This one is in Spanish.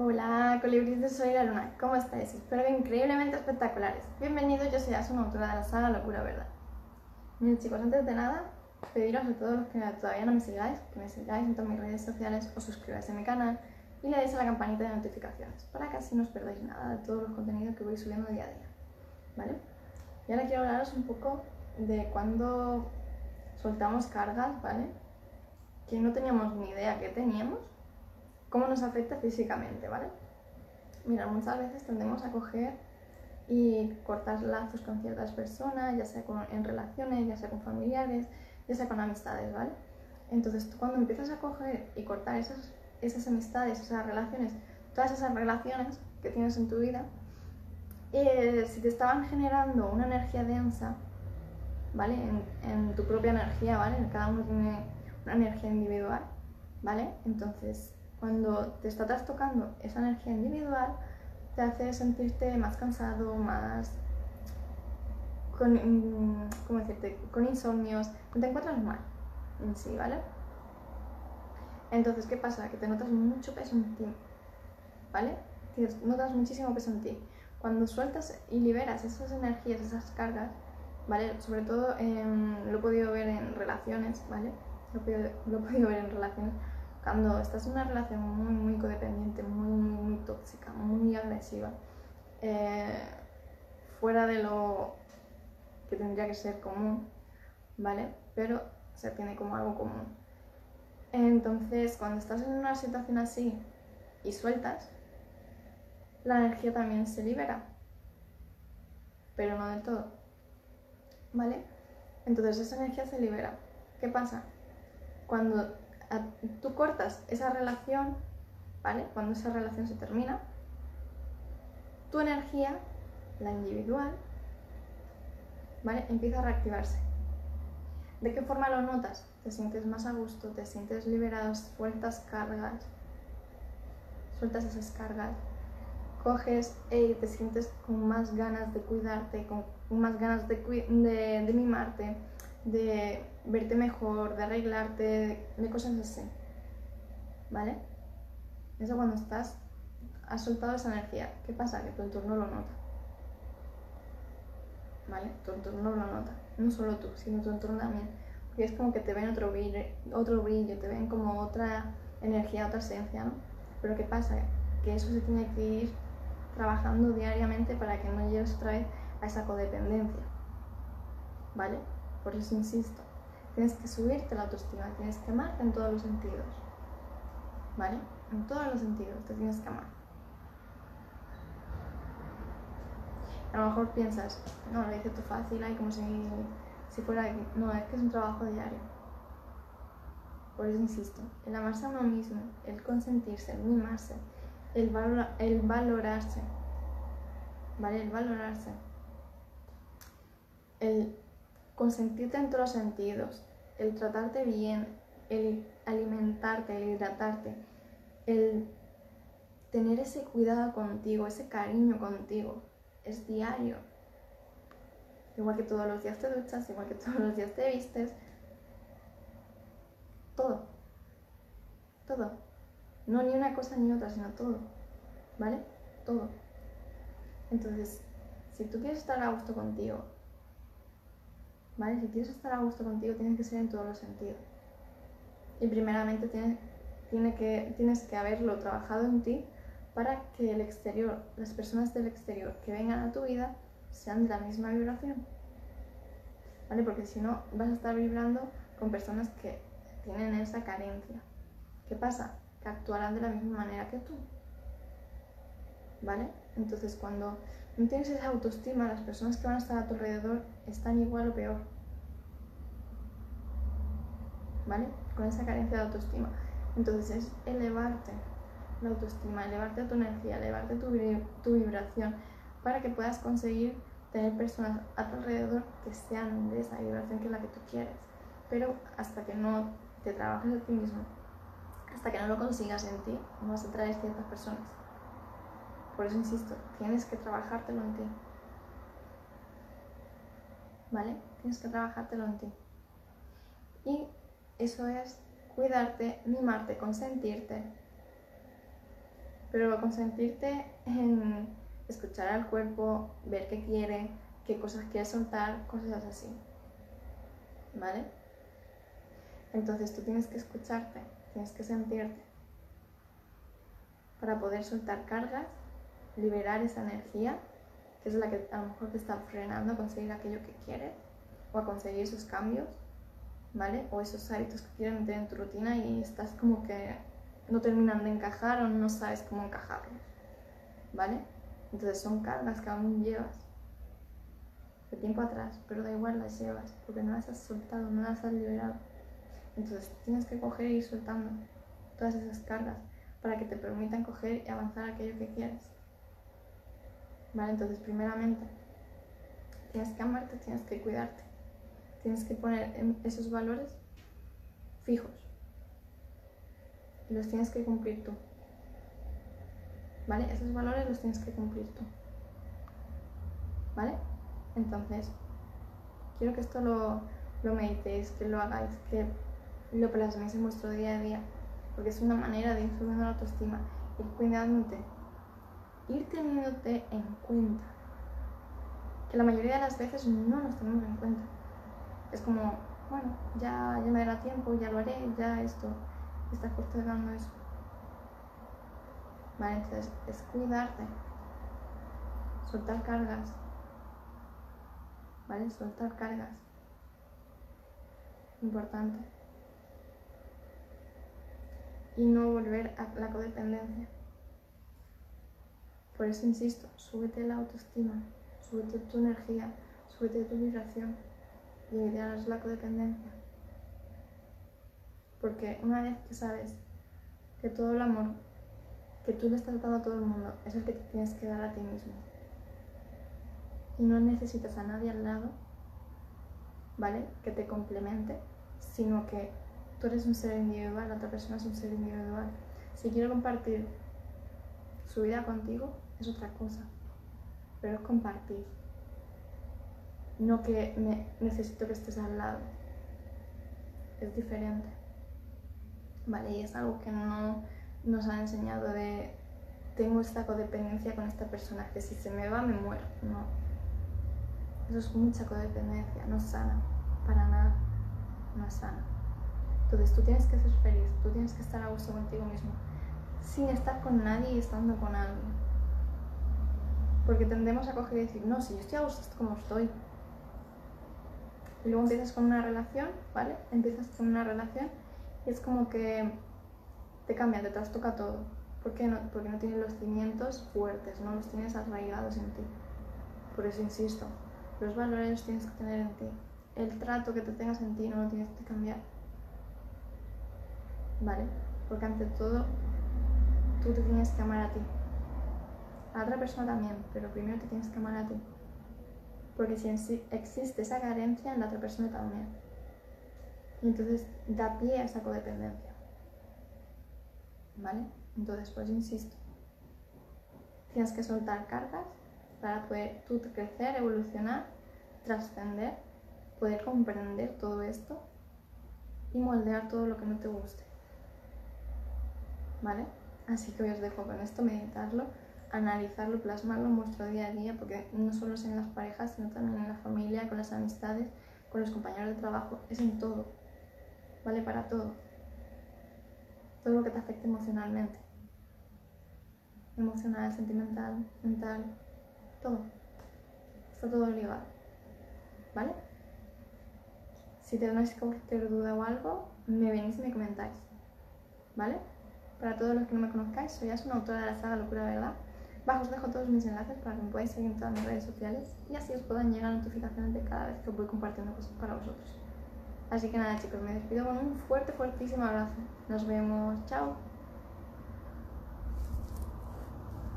Hola, colibríes de Soy la Luna, ¿cómo estáis? Espero que increíblemente espectaculares. Bienvenidos, yo soy Asun, autora de la saga Locura Verdad. Miren chicos, antes de nada, pediros a todos los que todavía no me sigáis, que me sigáis en todas mis redes sociales, os suscribáis a mi canal y le deis a la campanita de notificaciones, para que así no os perdáis nada de todos los contenidos que voy subiendo día a día, ¿vale? Y ahora quiero hablaros un poco de cuando soltamos cargas, ¿vale? Que no teníamos ni idea que teníamos cómo nos afecta físicamente, ¿vale? Mira, muchas veces tendemos a coger y cortar lazos con ciertas personas, ya sea en relaciones, ya sea con familiares, ya sea con amistades, ¿vale? Entonces, cuando empiezas a coger y cortar esas, esas amistades, esas relaciones, todas esas relaciones que tienes en tu vida, eh, si te estaban generando una energía densa, ¿vale? En, en, tu propia energía, ¿vale? Cada uno tiene una energía individual, ¿vale? Entonces, cuando te está trastocando esa energía individual, te hace sentirte más cansado, más con, mm, ¿cómo decirte? con insomnios, te encuentras mal en sí, ¿vale? Entonces, ¿qué pasa? Que te notas mucho peso en ti, ¿vale? Tienes, notas muchísimo peso en ti. Cuando sueltas y liberas esas energías, esas cargas, ¿vale? Sobre todo lo he podido ver en relaciones, ¿vale? Lo he podido ver en relaciones cuando estás en una relación muy, muy codependiente, muy, muy, tóxica, muy agresiva, eh, fuera de lo que tendría que ser común, ¿vale? Pero se tiene como algo común. Entonces, cuando estás en una situación así y sueltas, la energía también se libera, pero no del todo, ¿vale? Entonces esa energía se libera. ¿Qué pasa? Cuando tú cortas esa relación, ¿vale? Cuando esa relación se termina, tu energía, la individual, ¿vale? Empieza a reactivarse. ¿De qué forma lo notas? Te sientes más a gusto, te sientes liberado, sueltas cargas, sueltas esas cargas, coges y te sientes con más ganas de cuidarte, con más ganas de, de, de mimarte, de verte mejor, de arreglarte, de cosas así. ¿Vale? Eso cuando estás, has soltado esa energía. ¿Qué pasa? Que tu entorno lo nota. ¿Vale? Tu entorno lo nota. No solo tú, sino tu entorno también. Porque es como que te ven otro brillo, otro brillo, te ven como otra energía, otra esencia, ¿no? Pero ¿qué pasa? Que eso se tiene que ir trabajando diariamente para que no llegues otra vez a esa codependencia. ¿Vale? Por eso insisto, tienes que subirte la autoestima, tienes que amarte en todos los sentidos. ¿Vale? En todos los sentidos te tienes que amar. A lo mejor piensas, no, lo hice tú fácil, hay como si, si fuera... No, es que es un trabajo diario. Por eso insisto, el amarse a uno mismo, el consentirse, el mimarse, el, el valorarse, ¿vale? El valorarse, el consentirte en todos los sentidos, el tratarte bien, el alimentarte, el hidratarte, el tener ese cuidado contigo, ese cariño contigo, es diario. Igual que todos los días te duchas, igual que todos los días te vistes. Todo. Todo. No ni una cosa ni otra, sino todo. ¿Vale? Todo. Entonces, si tú quieres estar a gusto contigo, ¿vale? Si quieres estar a gusto contigo, tienes que ser en todos los sentidos. Y primeramente tienes, tiene que, tienes que haberlo trabajado en ti para que el exterior, las personas del exterior que vengan a tu vida, sean de la misma vibración. ¿Vale? Porque si no, vas a estar vibrando con personas que tienen esa carencia. ¿Qué pasa? Que actuarán de la misma manera que tú. ¿Vale? Entonces, cuando no tienes esa autoestima, las personas que van a estar a tu alrededor están igual o peor. ¿Vale? Con esa carencia de autoestima. Entonces es elevarte la autoestima, elevarte tu energía, elevarte tu, tu vibración para que puedas conseguir tener personas a tu alrededor que sean de esa vibración que es la que tú quieres. Pero hasta que no te trabajes a ti mismo, hasta que no lo consigas en ti, no vas a traer ciertas personas. Por eso insisto, tienes que trabajártelo en ti. ¿Vale? Tienes que trabajártelo en ti. Y eso es cuidarte, mimarte, consentirte. pero consentirte en escuchar al cuerpo, ver qué quiere, qué cosas quiere soltar, cosas así. ¿Vale? Entonces tú tienes que escucharte, tienes que sentirte para poder soltar cargas, liberar esa energía, que es la que a lo mejor te está frenando a conseguir aquello que quieres o a conseguir esos cambios, ¿vale? O esos hábitos que quieres meter en tu rutina y estás como que no terminan de encajar o no sabes cómo encajarlos, ¿vale? Entonces son cargas que aún llevas de tiempo atrás, pero da igual las llevas, porque no las has soltado, no las has liberado. Entonces tienes que coger e ir soltando todas esas cargas para que te permitan coger y avanzar aquello que quieres. ¿Vale? Entonces, primeramente, tienes que amarte, tienes que cuidarte, tienes que poner esos valores fijos y los tienes que cumplir tú. ¿Vale? Esos valores los tienes que cumplir tú. ¿Vale? Entonces, quiero que esto lo, lo meditéis, que lo hagáis, que lo plasméis en vuestro día a día, porque es una manera de ir subiendo la autoestima, ir cuidándote, ir teniéndote en cuenta. Que la mayoría de las veces no nos tenemos en cuenta. Es como, bueno, ya, ya me dará tiempo, ya lo haré, ya esto, está postergando eso. Vale, entonces es cuidarte, soltar cargas, ¿vale? Soltar cargas. Importante. Y no volver a la codependencia. Por eso insisto, súbete la autoestima, súbete tu energía, súbete tu vibración y evitarás la codependencia. Porque una vez que sabes que todo el amor que tú le estás dando a todo el mundo es el que te tienes que dar a ti mismo, y no necesitas a nadie al lado, ¿vale? Que te complemente, sino que tú eres un ser individual, la otra persona es un ser individual. Si quiero compartir su vida contigo, es otra cosa, pero es compartir. No que necesito que estés al lado. Es diferente. Vale, y es algo que no nos han enseñado de tengo esta codependencia con esta persona, que si se me va me muero. No, eso es mucha codependencia, no es sana, para nada, no es sana. Entonces tú tienes que ser feliz, tú tienes que estar a gusto contigo mismo, sin estar con nadie y estando con alguien. Porque tendemos a coger y decir, no, si yo estoy a gusto como estoy. Y luego empiezas con una relación, ¿vale? Empiezas con una relación y es como que te cambia, te trastoca todo. ¿Por qué no? Porque no tienes los cimientos fuertes, no los tienes arraigados en ti. Por eso insisto, los valores los tienes que tener en ti. El trato que te tengas en ti no lo tienes que cambiar. ¿Vale? Porque ante todo, tú te tienes que amar a ti. A otra persona también, pero primero te tienes que amar a ti. Porque si existe esa carencia en la otra persona también. Y entonces da pie a esa codependencia. ¿Vale? Entonces, pues insisto. Tienes que soltar cargas para poder tú crecer, evolucionar, trascender, poder comprender todo esto y moldear todo lo que no te guste. ¿Vale? Así que os dejo con esto, meditarlo, analizarlo, plasmarlo en vuestro día a día, porque no solo es en las parejas, sino también en la familia, con las amistades, con los compañeros de trabajo, es en todo. ¿Vale? Para todo. Todo lo que te afecte emocionalmente. Emocional, sentimental, mental, todo. Está todo ligado. ¿Vale? Si tenéis cualquier duda o algo, me venís y me comentáis. ¿Vale? Para todos los que no me conozcáis, soy una autora de la saga Locura Verdad. Bajo os dejo todos mis enlaces para que me podáis seguir en todas mis redes sociales y así os puedan llegar notificaciones de cada vez que voy compartiendo cosas para vosotros. Así que nada chicos, me despido con un fuerte, fuertísimo abrazo. Nos vemos. Chao.